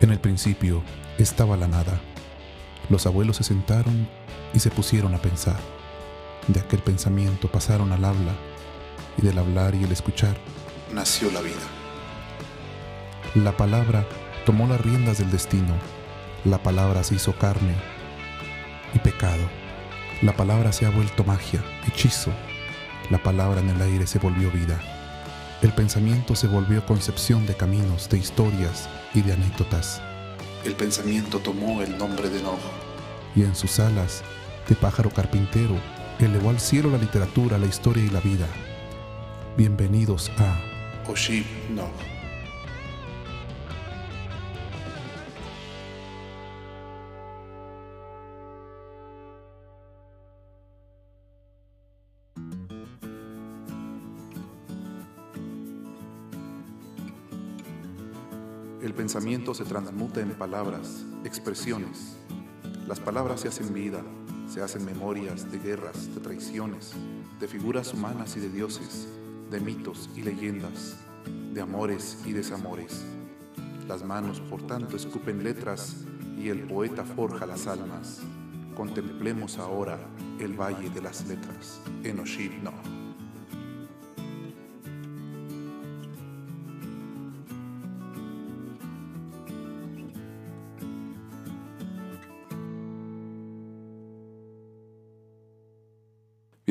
En el principio estaba la nada. Los abuelos se sentaron y se pusieron a pensar. De aquel pensamiento pasaron al habla y del hablar y el escuchar nació la vida. La palabra tomó las riendas del destino. La palabra se hizo carne y pecado. La palabra se ha vuelto magia, hechizo. La palabra en el aire se volvió vida. El pensamiento se volvió concepción de caminos, de historias y de anécdotas. El pensamiento tomó el nombre de Noah y en sus alas de pájaro carpintero elevó al cielo la literatura, la historia y la vida. Bienvenidos a Oshib Noah. El pensamiento se transmuta en palabras, expresiones. Las palabras se hacen vida, se hacen memorias de guerras, de traiciones, de figuras humanas y de dioses, de mitos y leyendas, de amores y desamores. Las manos, por tanto, escupen letras y el poeta forja las almas. Contemplemos ahora el valle de las letras, en Oshib no.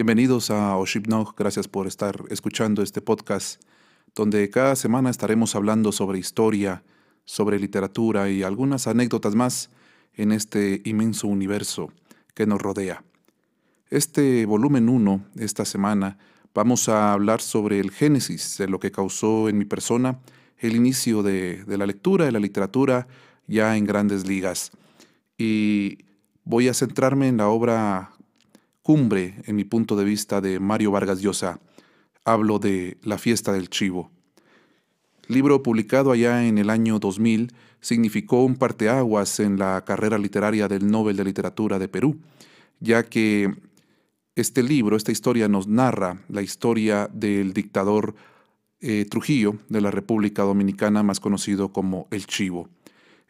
Bienvenidos a Oshipnog, gracias por estar escuchando este podcast, donde cada semana estaremos hablando sobre historia, sobre literatura y algunas anécdotas más en este inmenso universo que nos rodea. Este volumen 1, esta semana, vamos a hablar sobre el génesis de lo que causó en mi persona el inicio de, de la lectura de la literatura ya en grandes ligas. Y voy a centrarme en la obra cumbre, en mi punto de vista, de Mario Vargas Llosa. Hablo de La fiesta del chivo. Libro publicado allá en el año 2000, significó un parteaguas en la carrera literaria del Nobel de Literatura de Perú, ya que este libro, esta historia nos narra la historia del dictador eh, Trujillo de la República Dominicana, más conocido como El Chivo.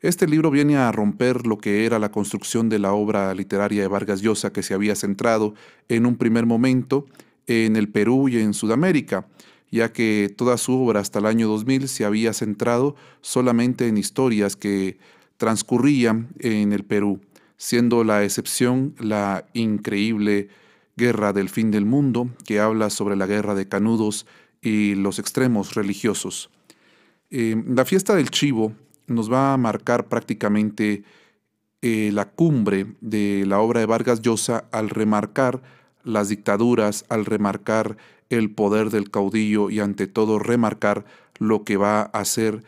Este libro viene a romper lo que era la construcción de la obra literaria de Vargas Llosa que se había centrado en un primer momento en el Perú y en Sudamérica, ya que toda su obra hasta el año 2000 se había centrado solamente en historias que transcurrían en el Perú, siendo la excepción la increíble Guerra del Fin del Mundo, que habla sobre la guerra de Canudos y los extremos religiosos. Eh, la fiesta del Chivo nos va a marcar prácticamente eh, la cumbre de la obra de Vargas Llosa al remarcar las dictaduras, al remarcar el poder del caudillo y ante todo remarcar lo que va a ser,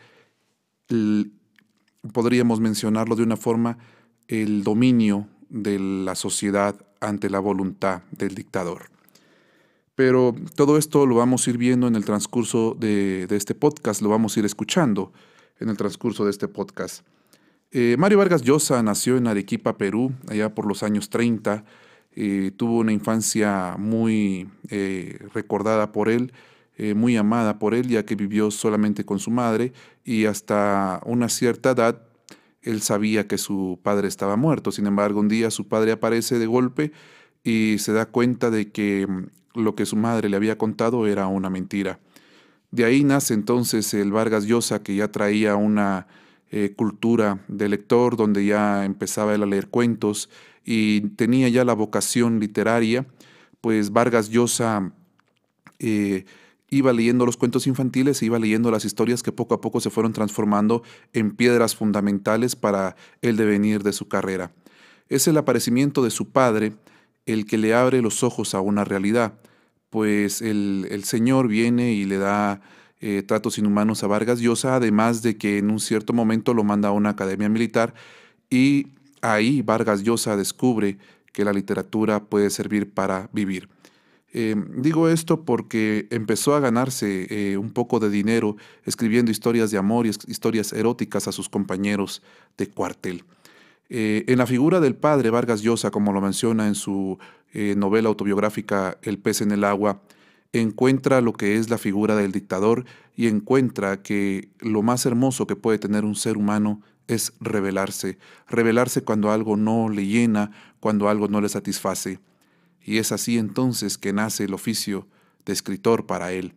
podríamos mencionarlo de una forma, el dominio de la sociedad ante la voluntad del dictador. Pero todo esto lo vamos a ir viendo en el transcurso de, de este podcast, lo vamos a ir escuchando en el transcurso de este podcast. Eh, Mario Vargas Llosa nació en Arequipa, Perú, allá por los años 30. Eh, tuvo una infancia muy eh, recordada por él, muy amada por él, ya que vivió solamente con su madre y hasta una cierta edad él sabía que su padre estaba muerto. Sin embargo, un día su padre aparece de golpe y se da cuenta de que mm, lo que su madre le había contado era una mentira. De ahí nace entonces el Vargas Llosa, que ya traía una eh, cultura de lector, donde ya empezaba él a leer cuentos y tenía ya la vocación literaria, pues Vargas Llosa eh, iba leyendo los cuentos infantiles, iba leyendo las historias que poco a poco se fueron transformando en piedras fundamentales para el devenir de su carrera. Es el aparecimiento de su padre el que le abre los ojos a una realidad pues el, Señor viene y le da eh, tratos inhumanos a Vargas Llosa, además de que en un cierto momento lo manda a una academia militar y ahí Vargas Llosa descubre que la literatura puede servir para vivir. Eh, digo esto porque empezó a ganarse eh, un poco de dinero escribiendo historias de amor y historias eróticas a sus compañeros de cuartel. en la figura del padre Vargas Llosa, como lo menciona en su eh, novela autobiográfica El pez en el agua, encuentra lo que es la figura del dictador y encuentra que lo más hermoso que puede tener un ser humano es rebelarse, rebelarse cuando algo no le llena, cuando algo no le satisface. Y es así entonces que nace el oficio de escritor para él,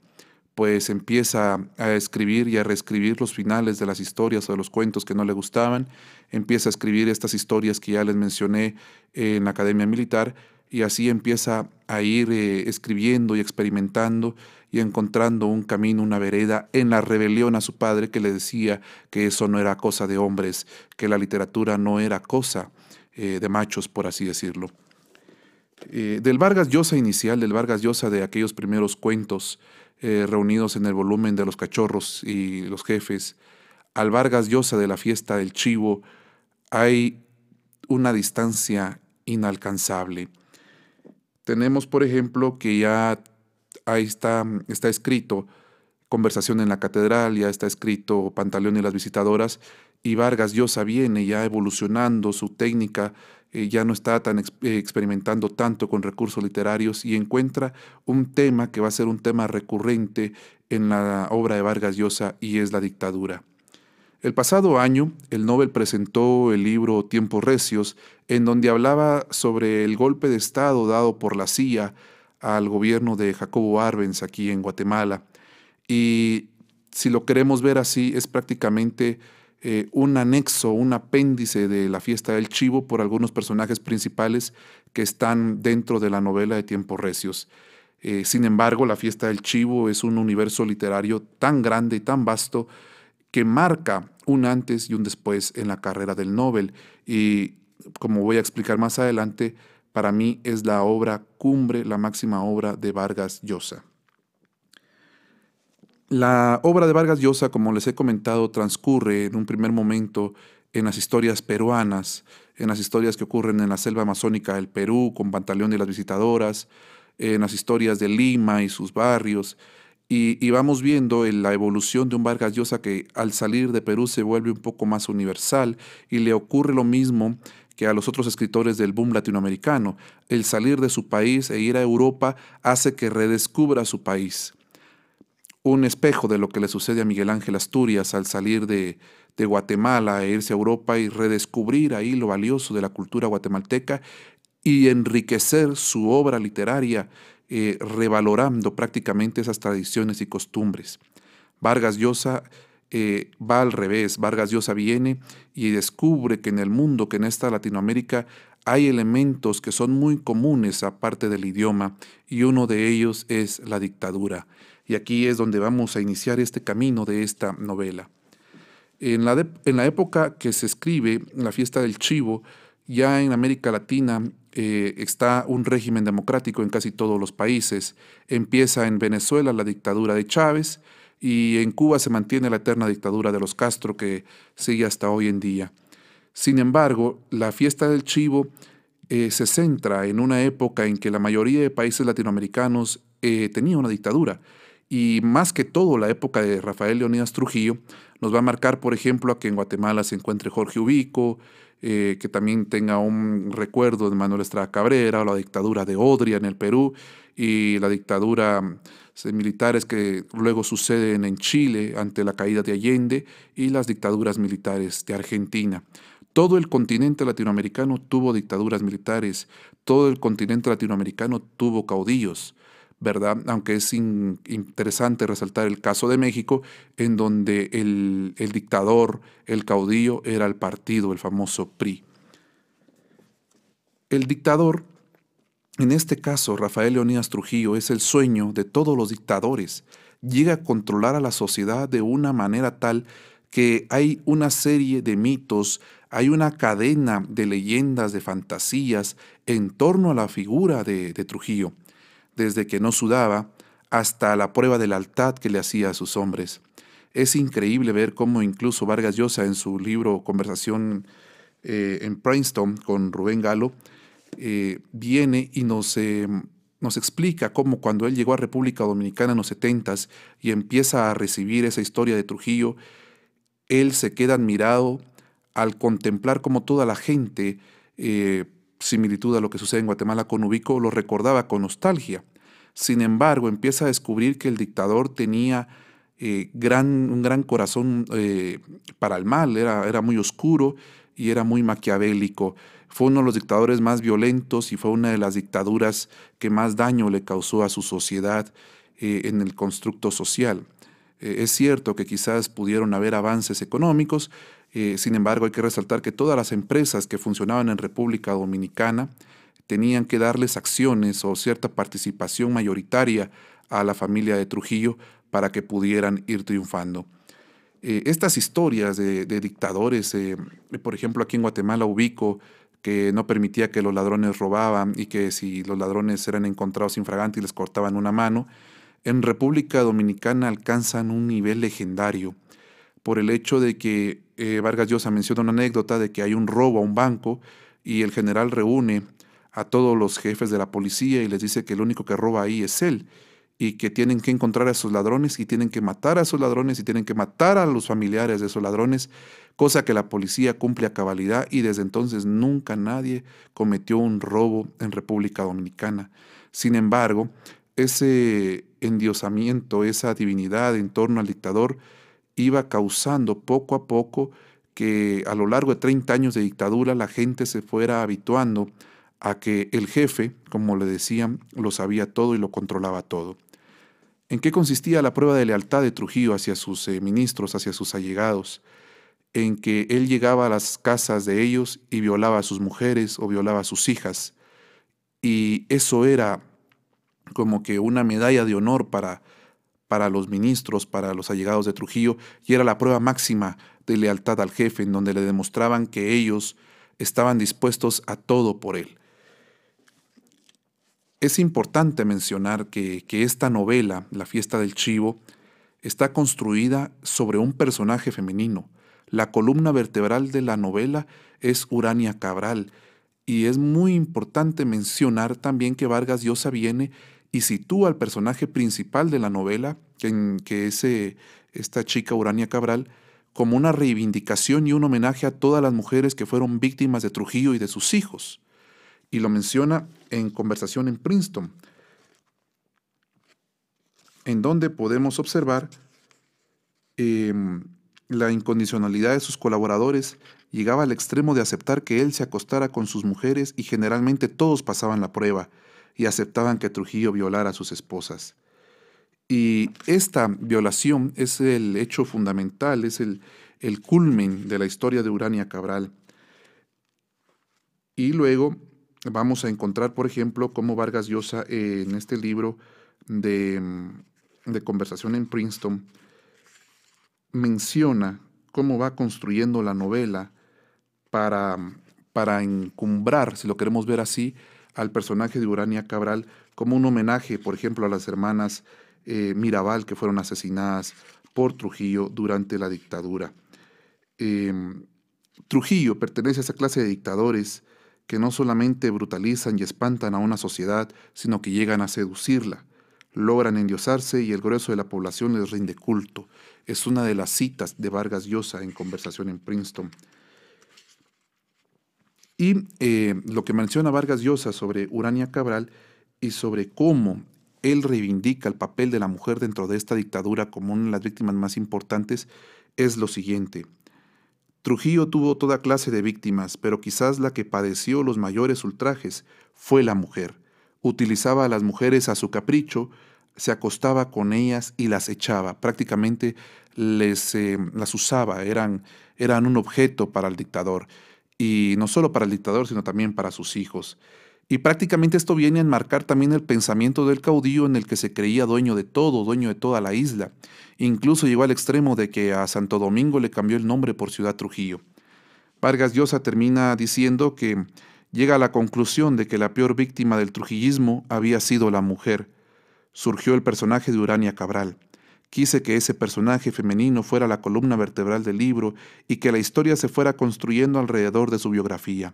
pues empieza a escribir y a reescribir los finales de las historias o de los cuentos que no le gustaban, empieza a escribir estas historias que ya les mencioné en la Academia Militar, y así empieza a ir eh, escribiendo y experimentando y encontrando un camino, una vereda en la rebelión a su padre que le decía que eso no era cosa de hombres, que la literatura no era cosa eh, de machos, por así decirlo. Eh, del Vargas Llosa inicial, del Vargas Llosa de aquellos primeros cuentos reunidos en el volumen de los cachorros y los jefes, al Vargas Llosa de la fiesta del chivo, hay una distancia inalcanzable. Tenemos, por ejemplo, que ya ahí está, está escrito Conversación en la Catedral, ya está escrito Pantaleón y las Visitadoras, y Vargas Llosa viene ya evolucionando su técnica, eh, ya no está tan eh, experimentando tanto con recursos literarios y encuentra un tema que va a ser un tema recurrente en la obra de Vargas Llosa y es la dictadura. El pasado año, el Nobel presentó el libro Tiempos Recios, en donde hablaba sobre el golpe de Estado dado por la CIA al gobierno de Jacobo Arbenz aquí en Guatemala. Y si lo queremos ver así, es prácticamente eh, un anexo, un apéndice de la fiesta del chivo por algunos personajes principales que están dentro de la novela de Tiempos Recios. Eh, sin embargo, la fiesta del chivo es un universo literario tan grande y tan vasto que marca un antes y un después en la carrera del Nobel. Y como voy a explicar más adelante, para mí es la obra cumbre, la máxima obra de Vargas Llosa. La obra de Vargas Llosa, como les he comentado, transcurre en un primer momento en las historias peruanas, en las historias que ocurren en la selva amazónica del Perú, con Pantaleón y las visitadoras, en las historias de Lima y sus barrios, y, vamos viendo la evolución de un Vargas Llosa que al salir de Perú se vuelve un poco más universal y le ocurre lo mismo que a los otros escritores del boom latinoamericano. El salir de su país e ir a Europa hace que redescubra su país. Un espejo de lo que le sucede a Miguel Ángel Asturias al salir de, de Guatemala e irse a Europa y redescubrir ahí lo valioso de la cultura guatemalteca y enriquecer su obra literaria eh, revalorando prácticamente esas tradiciones y costumbres. Vargas Llosa eh, va al revés, Vargas Llosa viene y descubre que en el mundo, que en esta Latinoamérica, hay elementos que son muy comunes aparte del idioma y uno de ellos es la dictadura. Y aquí es donde vamos a iniciar este camino de esta novela. En la, en la época que se escribe la fiesta del chivo, ya en América Latina eh, está un régimen democrático en casi todos los países. Empieza en Venezuela la dictadura de Chávez y en Cuba se mantiene la eterna dictadura de los Castro que sigue hasta hoy en día. Sin embargo, la fiesta del chivo eh, se centra en una época en que la mayoría de países latinoamericanos eh, tenía una dictadura. Y más que todo, la época de Rafael Leonidas Trujillo nos va a marcar, por ejemplo, a que en Guatemala se encuentre Jorge Ubico, eh, que también tenga un recuerdo de Manuel Estrada Cabrera o la dictadura de Odria en el Perú y la dictadura de mm, militares que luego suceden en Chile ante la caída de Allende y las dictaduras militares de Argentina. Todo el continente latinoamericano tuvo dictaduras militares, todo el continente latinoamericano tuvo caudillos. ¿Verdad? Aunque es interesante resaltar el caso de México, en donde el, dictador, el caudillo, era el partido, el famoso PRI. El dictador, en este caso Rafael Leonidas Trujillo, es el sueño de todos los dictadores. Llega a controlar a la sociedad de una manera tal que hay una serie de mitos, hay una cadena de leyendas, de fantasías en torno a la figura de, de Trujillo desde que no sudaba hasta la prueba de lealtad que le hacía a sus hombres. Es increíble ver cómo incluso Vargas Llosa en su libro Conversación eh, en Princeton con Rubén Galo eh, viene y nos, eh, nos explica cómo cuando él llegó a República Dominicana en los setentas y empieza a recibir esa historia de Trujillo, él se queda admirado al contemplar cómo toda la gente similitud a lo que sucede en Guatemala con Ubico, lo recordaba con nostalgia. Sin embargo, empieza a descubrir que el dictador tenía eh, un gran corazón eh, para el mal, era, era muy oscuro y era muy maquiavélico. Fue uno de los dictadores más violentos y fue una de las dictaduras que más daño le causó a su sociedad eh, en el constructo social. es cierto que quizás pudieron haber avances económicos, sin embargo hay que resaltar que todas las empresas que funcionaban en República Dominicana tenían que darles acciones o cierta participación mayoritaria a la familia de Trujillo para que pudieran ir triunfando. Eh, estas historias de, dictadores, eh, por ejemplo, aquí en Guatemala ubico que no permitía que los ladrones robaban y que si los ladrones eran encontrados infragantes les cortaban una mano, en República Dominicana alcanzan un nivel legendario por el hecho de que eh, Vargas Llosa menciona una anécdota de que hay un robo a un banco y el general reúne a todos los jefes de la policía y les dice que el único que roba ahí es él y que tienen que encontrar a esos ladrones y tienen que matar a esos ladrones y tienen que matar a los familiares de esos ladrones, cosa que la policía cumple a cabalidad y desde entonces nunca nadie cometió un robo en República Dominicana. Sin embargo, ese endiosamiento, esa divinidad en torno al dictador iba causando poco a poco que a lo largo de 30 años de dictadura la gente se fuera habituando a que el jefe, como le decían, lo sabía todo y lo controlaba todo. ¿En qué consistía la prueba de lealtad de Trujillo hacia sus eh, ministros, hacia sus allegados? En que él llegaba a las casas de ellos y violaba a sus mujeres o violaba a sus hijas. Y eso era como que una medalla de honor para, para los ministros, para los allegados de Trujillo, y era la prueba máxima de lealtad al jefe, en donde le demostraban que ellos estaban dispuestos a todo por él. Es importante mencionar que, esta novela, La fiesta del chivo, está construida sobre un personaje femenino. La columna vertebral de la novela es Urania Cabral. Y es muy importante mencionar también que Vargas Llosa viene y sitúa al personaje principal de la novela, que, que es eh, esta chica Urania Cabral, como una reivindicación y un homenaje a todas las mujeres que fueron víctimas de Trujillo y de sus hijos. Y lo menciona en conversación en Princeton, en donde podemos observar em, la incondicionalidad de sus colaboradores. Llegaba al extremo de aceptar que él se acostara con sus mujeres y generalmente todos pasaban la prueba y aceptaban que Trujillo violara a sus esposas. Y esta violación es el hecho fundamental, es el, el culmen de la historia de Urania Cabral. Y luego vamos a encontrar, por ejemplo, cómo Vargas Llosa en este libro de, de, conversación en Princeton menciona cómo va construyendo la novela para, para encumbrar, si lo queremos ver así, al personaje de Urania Cabral como un homenaje, por ejemplo, a las hermanas eh, Mirabal que fueron asesinadas por Trujillo durante la dictadura. Em, Trujillo pertenece a esa clase de dictadores que no solamente brutalizan y espantan a una sociedad, sino que llegan a seducirla. Logran endiosarse y el grueso de la población les rinde culto. Es una de las citas de Vargas Llosa en conversación en Princeton. Y eh, lo que menciona Vargas Llosa sobre Urania Cabral y sobre cómo él reivindica el papel de la mujer dentro de esta dictadura como una de las víctimas más importantes es lo siguiente. Trujillo tuvo toda clase de víctimas, pero quizás la que padeció los mayores ultrajes fue la mujer. Utilizaba a las mujeres a su capricho, se acostaba con ellas y las echaba, prácticamente les, eh, las usaba, eran, eran un objeto para el dictador, y no solo para el dictador, sino también para sus hijos. Y prácticamente esto viene a enmarcar también el pensamiento del caudillo en el que se creía dueño de todo, dueño de toda la isla. Incluso llegó al extremo de que a Santo Domingo le cambió el nombre por Ciudad Trujillo. Vargas Llosa termina diciendo que llega a la conclusión de que la peor víctima del trujillismo había sido la mujer. Surgió el personaje de Urania Cabral. Quise que ese personaje femenino fuera la columna vertebral del libro y que la historia se fuera construyendo alrededor de su biografía.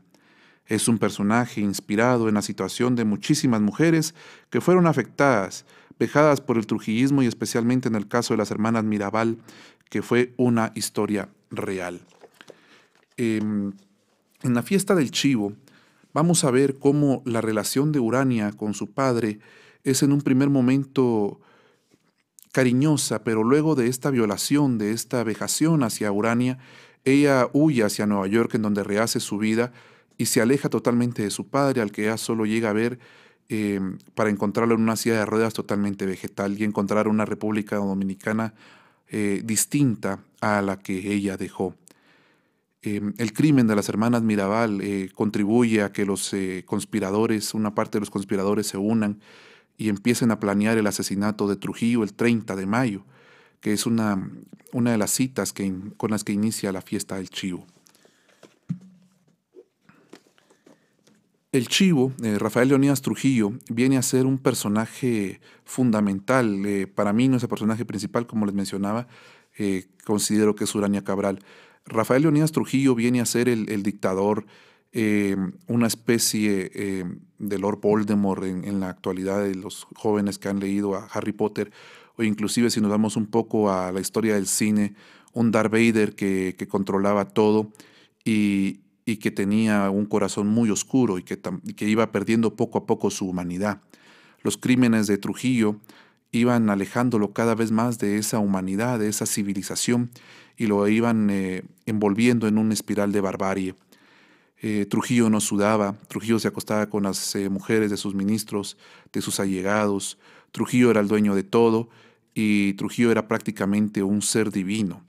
Es un personaje inspirado en la situación de muchísimas mujeres que fueron afectadas, vejadas por el trujillismo y especialmente en el caso de las hermanas Mirabal, que fue una historia real. Em, en la fiesta del chivo vamos a ver cómo la relación de Urania con su padre es en un primer momento cariñosa, pero luego de esta violación, de esta vejación hacia Urania, ella huye hacia Nueva York en donde rehace su vida y se aleja totalmente de su padre, al que ella solo llega a ver eh, para encontrarlo en una silla de ruedas totalmente vegetal y encontrar una República Dominicana eh, distinta a la que ella dejó. Em, el crimen de las hermanas Mirabal eh, contribuye a que los conspiradores, una parte de los conspiradores se unan y empiecen a planear el asesinato de Trujillo el 30 de mayo, que es una, una de las citas que, con las que inicia la fiesta del Chivo. El Chivo, eh, Rafael Leonidas Trujillo, viene a ser un personaje fundamental. Eh, para mí no es el personaje principal, como les mencionaba, eh, considero que es Urania Cabral. Rafael Leonidas Trujillo viene a ser el, dictador, una especie de Lord Voldemort en, la actualidad de los jóvenes que han leído a Harry Potter, o inclusive si nos vamos un poco a la historia del cine, un Darth Vader que, controlaba todo y, que tenía un corazón muy oscuro y que, que iba perdiendo poco a poco su humanidad. Los crímenes de Trujillo iban alejándolo cada vez más de esa humanidad, de esa civilización, y lo iban eh, envolviendo en una espiral de barbarie. Eh, Trujillo no sudaba, Trujillo se acostaba con las eh, mujeres de sus ministros, de sus allegados, Trujillo era el dueño de todo y Trujillo era prácticamente un ser divino.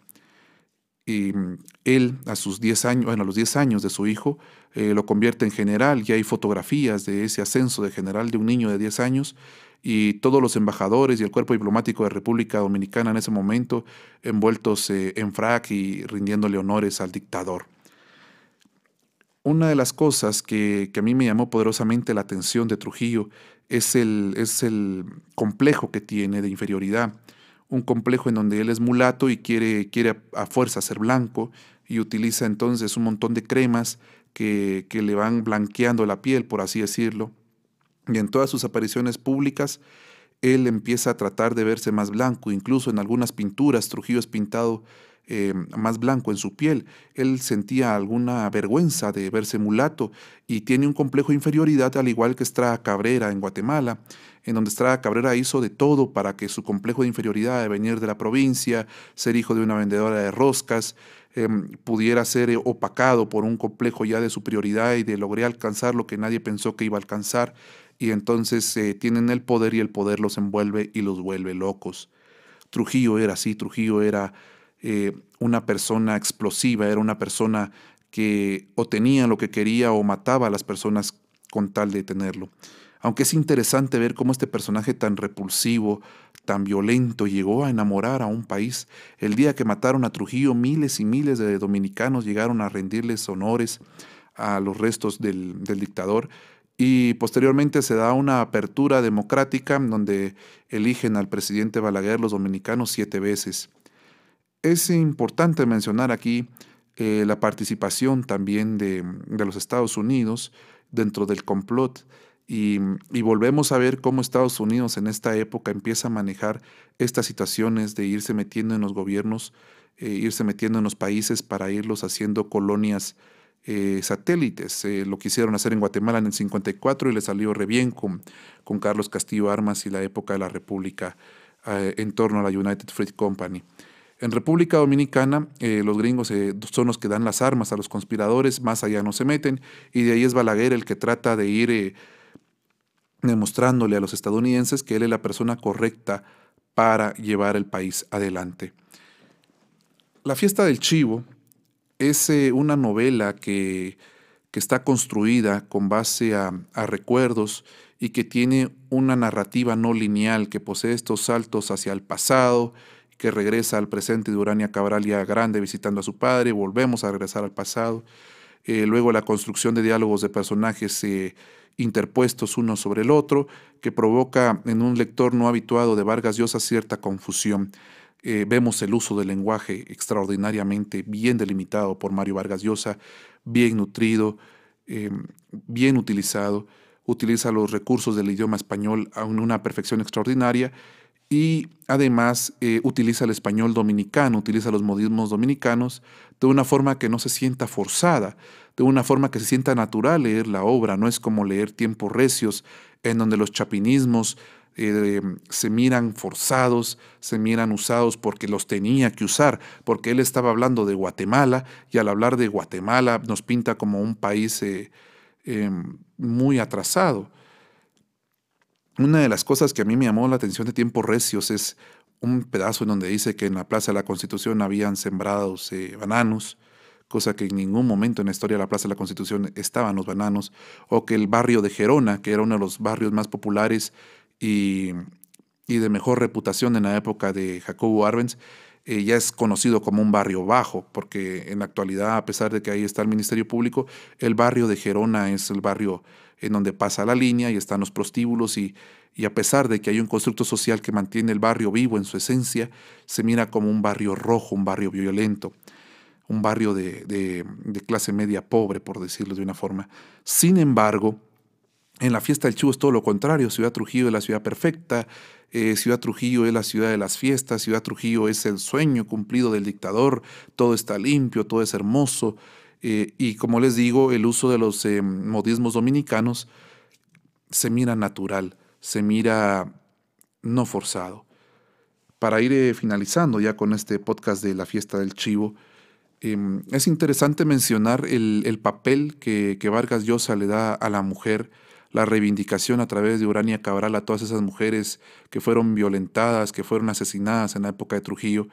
Mm, él, a sus 10 años, bueno, a los 10 años de su hijo, eh, lo convierte en general y hay fotografías de ese ascenso de general de un niño de 10 años y todos los embajadores y el cuerpo diplomático de República Dominicana en ese momento envueltos en frac y rindiéndole honores al dictador. Una de las cosas que, a mí me llamó poderosamente la atención de Trujillo es el, es el complejo que tiene de inferioridad un complejo en donde él es mulato y quiere, quiere a fuerza ser blanco y utiliza entonces un montón de cremas que, que le van blanqueando la piel, por así decirlo. Y en todas sus apariciones públicas, él empieza a tratar de verse más blanco, incluso en algunas pinturas, Trujillo es pintado eh, más blanco en su piel. Él sentía alguna vergüenza de verse mulato y tiene un complejo de inferioridad, al igual que Estrada Cabrera en Guatemala en donde Estrada Cabrera hizo de todo para que su complejo de inferioridad de venir de la provincia, ser hijo de una vendedora de roscas, em, pudiera ser opacado por un complejo ya de superioridad y de lograr alcanzar lo que nadie pensó que iba a alcanzar, y entonces eh, tienen el poder y el poder los envuelve y los vuelve locos. Trujillo era así, Trujillo era eh, una persona explosiva, era una persona que o tenía lo que quería o mataba a las personas con tal de tenerlo. Aunque es interesante ver cómo este personaje tan repulsivo, tan violento, llegó a enamorar a un país. El día que mataron a Trujillo, miles y miles de dominicanos llegaron a rendirles honores a los restos del, dictador y posteriormente se da una apertura democrática donde eligen al presidente Balaguer los dominicanos siete veces. Es importante mencionar aquí eh, la participación también de, los Estados Unidos dentro del complot y, volvemos a ver cómo Estados Unidos en esta época empieza a manejar estas situaciones de irse metiendo en los gobiernos, eh, irse metiendo en los países para irlos haciendo colonias eh, satélites. Eh, lo quisieron hacer en Guatemala en el 54 y le salió re bien con, con Carlos Castillo Armas y la época de la República en torno a la United Fruit Company. En República Dominicana, los gringos son los que dan las armas a los conspiradores, más allá no se meten, y de ahí es Balaguer el que trata de ir demostrándole a los estadounidenses que él es la persona correcta para llevar el país adelante. La fiesta del chivo es eh, una novela que, está construida con base a, recuerdos y que tiene una narrativa no lineal que posee estos saltos hacia el pasado, que regresa al presente de Urania Cabral ya grande visitando a su padre, volvemos a regresar al pasado. Eh, luego la construcción de diálogos de personajes eh, interpuestos uno sobre el otro, que provoca en un lector no habituado de Vargas Llosa cierta confusión. Eh, vemos el uso del lenguaje extraordinariamente bien delimitado por Mario Vargas Llosa, bien nutrido, bien utilizado, utiliza los recursos del idioma español a una perfección extraordinaria y además eh, utiliza el español dominicano, utiliza los modismos dominicanos de una forma que no se sienta forzada, de una forma que se sienta natural leer la obra, no es como leer tiempos recios en donde los chapinismos eh, se miran forzados, se miran usados porque los tenía que usar, porque él estaba hablando de Guatemala y al hablar de Guatemala nos pinta como un país eh, em, muy atrasado. Una de las cosas que a mí me llamó la atención de tiempos recios es un pedazo en donde dice que en la Plaza de la Constitución habían sembrados eh, bananos, cosa que en ningún momento en la historia de la Plaza de la Constitución estaban los bananos, o que el barrio de Gerona, que era uno de los barrios más populares y, de mejor reputación en la época de Jacobo Arbenz, eh, ya es conocido como un barrio bajo, porque en la actualidad, a pesar de que ahí está el Ministerio Público, el barrio de Gerona es el barrio en donde pasa la línea y están los prostíbulos y, y a pesar de que hay un constructo social que mantiene el barrio vivo en su esencia, se mira como un barrio rojo, un barrio violento, un barrio de, de, clase media pobre, por decirlo de una forma. Sin embargo, en la fiesta del Chivo es todo lo contrario. Ciudad Trujillo es la ciudad perfecta, eh, Ciudad Trujillo es la ciudad de las fiestas, Ciudad Trujillo es el sueño cumplido del dictador, todo está limpio, todo es hermoso. Eh, y como les digo, el uso de los eh, modismos dominicanos se mira natural, se mira no forzado. Para ir eh, finalizando ya con este podcast de la fiesta del chivo, em, es interesante mencionar el, papel que, Vargas Llosa le da a la mujer, la reivindicación a través de Urania Cabral a todas esas mujeres que fueron violentadas, que fueron asesinadas en la época de Trujillo,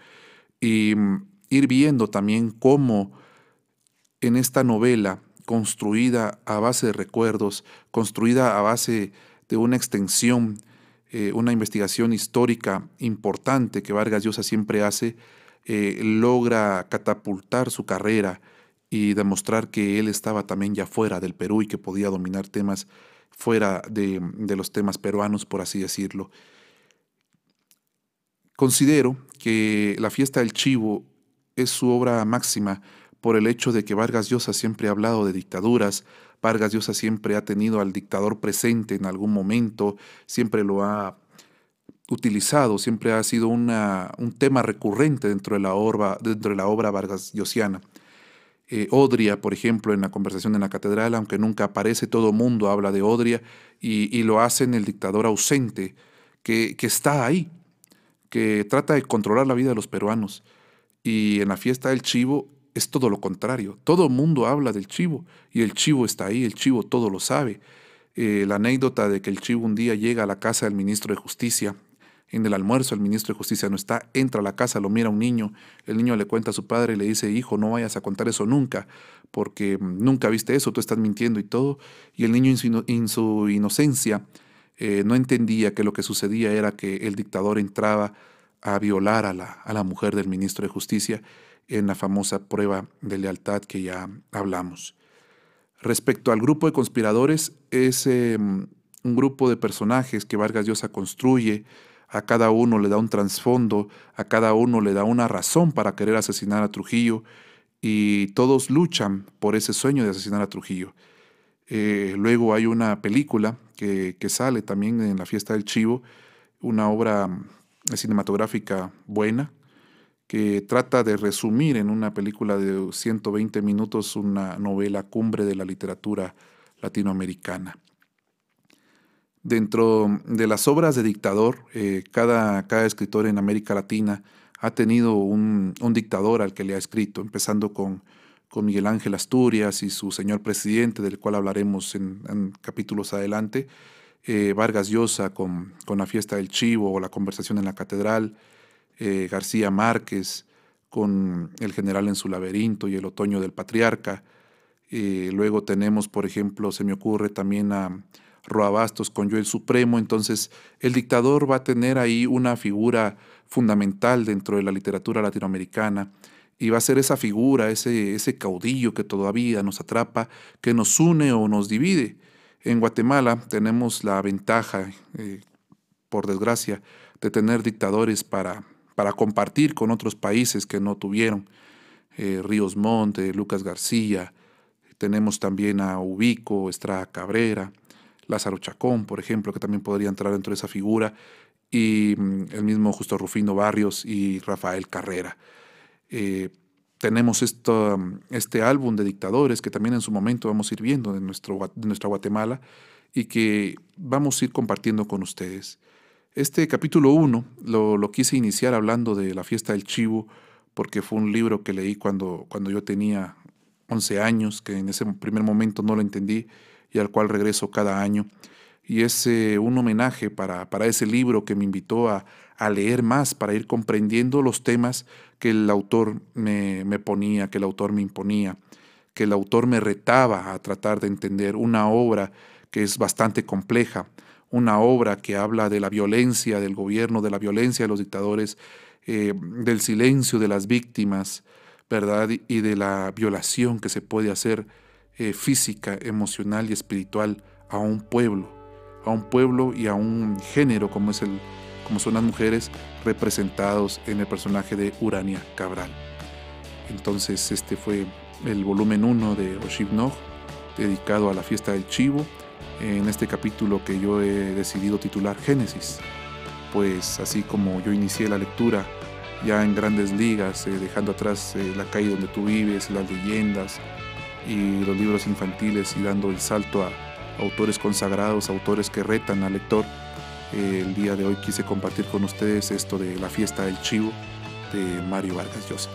y mm, ir viendo también cómo en esta novela, construida a base de recuerdos, construida a base de una extensión, eh, una investigación histórica importante que Vargas Llosa siempre hace, eh, logra catapultar su carrera y demostrar que él estaba también ya fuera del Perú y que podía dominar temas fuera de, de los temas peruanos, por así decirlo. Considero que la fiesta del Chivo es su obra máxima por el hecho de que Vargas Llosa siempre ha hablado de dictaduras, Vargas Llosa siempre ha tenido al dictador presente en algún momento, siempre lo ha utilizado, siempre ha sido un tema recurrente dentro de la obra, dentro de la obra Vargas Llosiana. Eh, Odria, por ejemplo, en la conversación en la catedral, aunque nunca aparece, todo mundo habla de Odria y, lo hace en el dictador ausente, que está ahí, que trata de controlar la vida de los peruanos. Y en la fiesta del chivo es todo lo contrario. Todo mundo habla del chivo y el chivo está ahí, el chivo todo lo sabe. Eh, la anécdota de que el chivo un día llega a la casa del ministro de Justicia. En el almuerzo el ministro de Justicia no está, entra a la casa, lo mira un niño, el niño le cuenta a su padre y le dice, hijo, no vayas a contar eso nunca, porque mm, nunca viste eso, tú estás mintiendo y todo. Y el niño en su, inocencia eh, no entendía que lo que sucedía era que el dictador entraba a violar a la, a la mujer del ministro de Justicia en la famosa prueba de lealtad que ya hablamos. Respecto al grupo de conspiradores, es em, un grupo de personajes que Vargas Llosa construye, a cada uno le da un trasfondo, a cada uno le da una razón para querer asesinar a Trujillo y todos luchan por ese sueño de asesinar a Trujillo. Eh, luego hay una película que, que, sale también en la fiesta del Chivo, una obra cinematográfica buena, que trata de resumir en una película de 120 minutos una novela cumbre de la literatura latinoamericana. Dentro de las obras de dictador, eh, cada, cada, escritor en América Latina ha tenido un, dictador al que le ha escrito, empezando con, con, Miguel Ángel Asturias y su señor presidente, del cual hablaremos en, capítulos adelante, eh, Vargas Llosa con, con, la fiesta del chivo o la conversación en la catedral, eh, García Márquez con El general en su laberinto y El otoño del patriarca. Eh, luego tenemos, por ejemplo, se me ocurre también a Roa Bastos con Yo el Supremo. Entonces, el dictador va a tener ahí una figura fundamental dentro de la literatura latinoamericana y va a ser esa figura, ese, caudillo que todavía nos atrapa, que nos une o nos divide. En Guatemala tenemos la ventaja, eh, por desgracia, de tener dictadores para para compartir con otros países que no tuvieron. Eh, Ríos Monte, Lucas García, tenemos también a Ubico, Estrada Cabrera, Lázaro Chacón, por ejemplo, que también podría entrar dentro de esa figura, y mm, el mismo Justo Rufino Barrios y Rafael Carrera. Eh, tenemos esto, este álbum de dictadores que también en su momento vamos a ir viendo de, nuestro, de nuestra Guatemala y que vamos a ir compartiendo con ustedes. Este capítulo 1 lo, quise iniciar hablando de la fiesta del chivo, porque fue un libro que leí cuando, cuando yo tenía 11 años, que en ese primer momento no lo entendí y al cual regreso cada año. Y es eh, un homenaje para, para, ese libro que me invitó a, a, leer más, para ir comprendiendo los temas que el autor me, me ponía, que el autor me imponía, que el autor me retaba a tratar de entender una obra que es bastante compleja, una obra que habla de la violencia del gobierno, de la violencia de los dictadores, eh, del silencio de las víctimas, ¿verdad? Y de la violación que se puede hacer eh, física, emocional y espiritual a un pueblo, a un pueblo y a un género como, es el, como son las mujeres representados en el personaje de Urania Cabral. Entonces este fue el volumen 1 de Oshibnog, dedicado a la fiesta del chivo, en este capítulo que yo he decidido titular Génesis. Pues así como yo inicié la lectura ya en grandes ligas, eh, dejando atrás eh, la calle donde tú vives, las leyendas y los libros infantiles y dando el salto a autores consagrados, autores que retan al lector. Eh, el día de hoy quise compartir con ustedes esto de la fiesta del chivo de Mario Vargas Llosa.